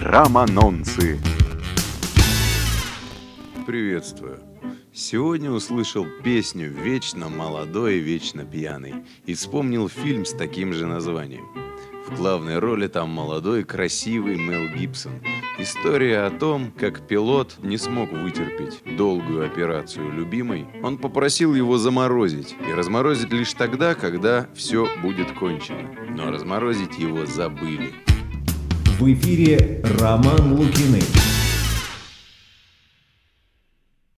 Романонцы. Приветствую. Сегодня услышал песню «Вечно молодой и вечно пьяный» и вспомнил фильм с таким же названием. В главной роли там молодой, красивый Мел Гибсон. История о том, как пилот не смог вытерпеть долгую операцию любимой. Он попросил его заморозить. И разморозить лишь тогда, когда все будет кончено. Но разморозить его забыли. В эфире Роман Лукиных.